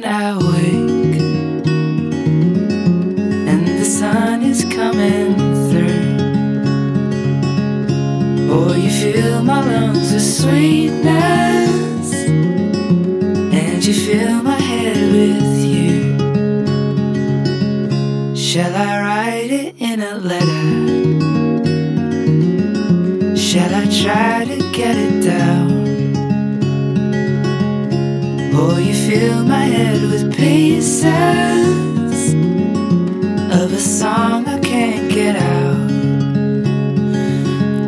night I wake and the sun is coming through. Oh, you fill my lungs with sweetness and you fill my head with you. Shall I write it in a letter? You fill my head with pieces of a song I can't get out?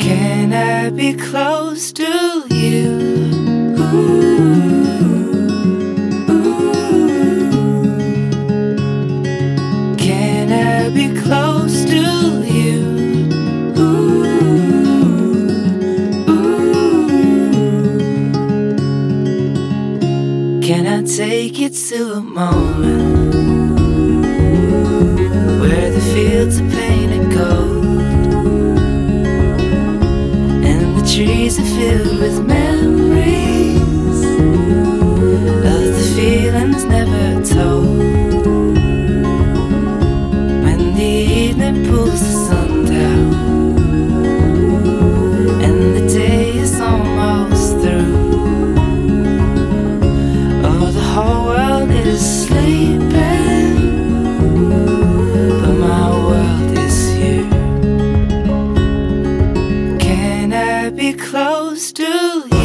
Can I be close to you? Ooh, ooh. Can I be close take you to a moment where the fields are painted gold and the trees are filled with close to you.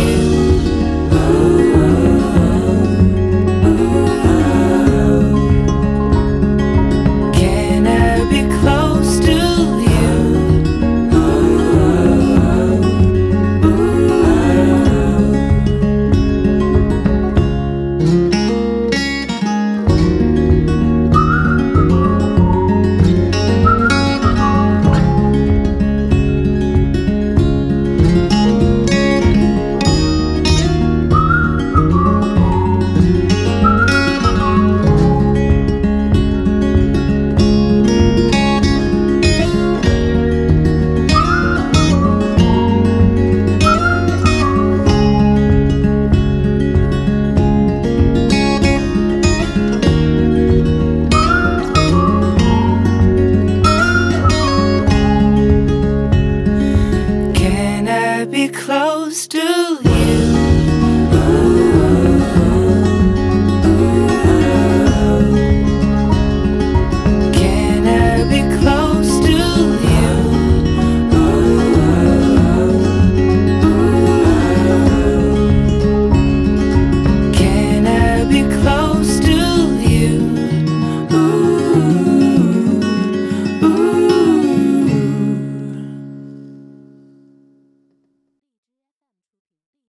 close to you.